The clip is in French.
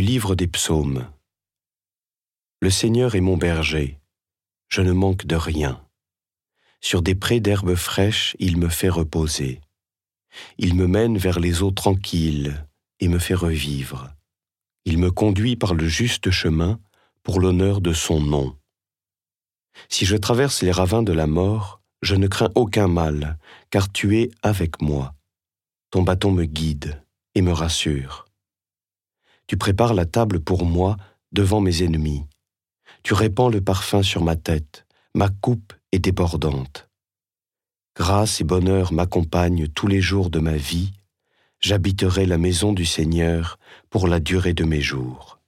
Livre des psaumes. Le Seigneur est mon berger, je ne manque de rien. Sur des prés d'herbes fraîches, il me fait reposer. Il me mène vers les eaux tranquilles et me fait revivre. Il me conduit par le juste chemin pour l'honneur de son nom. Si je traverse les ravins de la mort, je ne crains aucun mal, car tu es avec moi. Ton bâton me guide et me rassure. Tu prépares la table pour moi devant mes ennemis. Tu répands le parfum sur ma tête, ma coupe est débordante. Grâce et bonheur m'accompagnent tous les jours de ma vie, j'habiterai la maison du Seigneur pour la durée de mes jours.